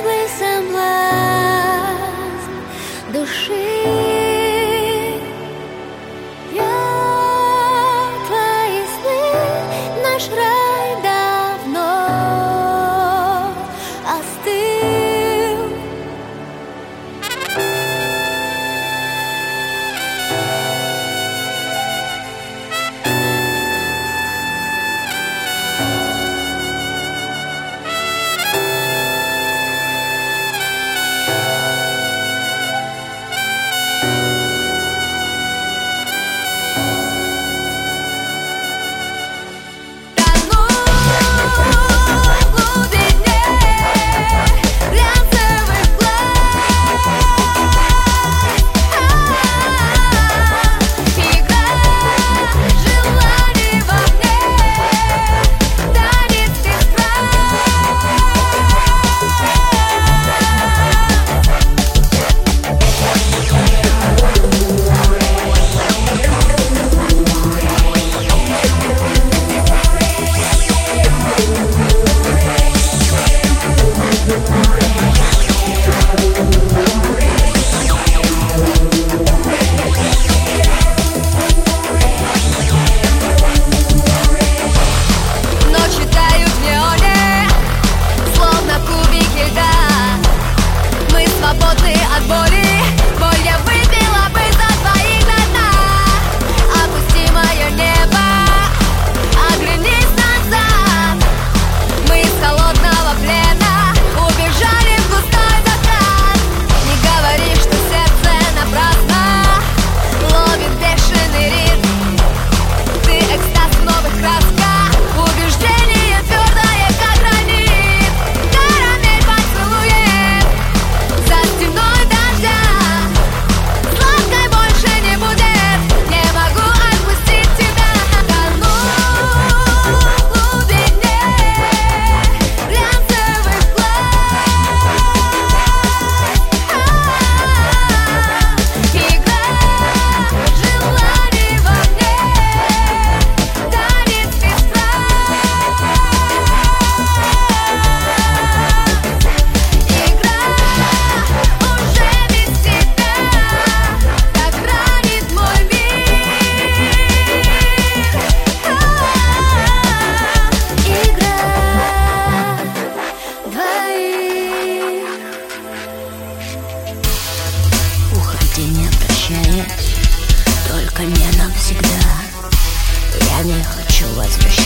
наглый соблазн души. означает Только не навсегда. Я не хочу возвращаться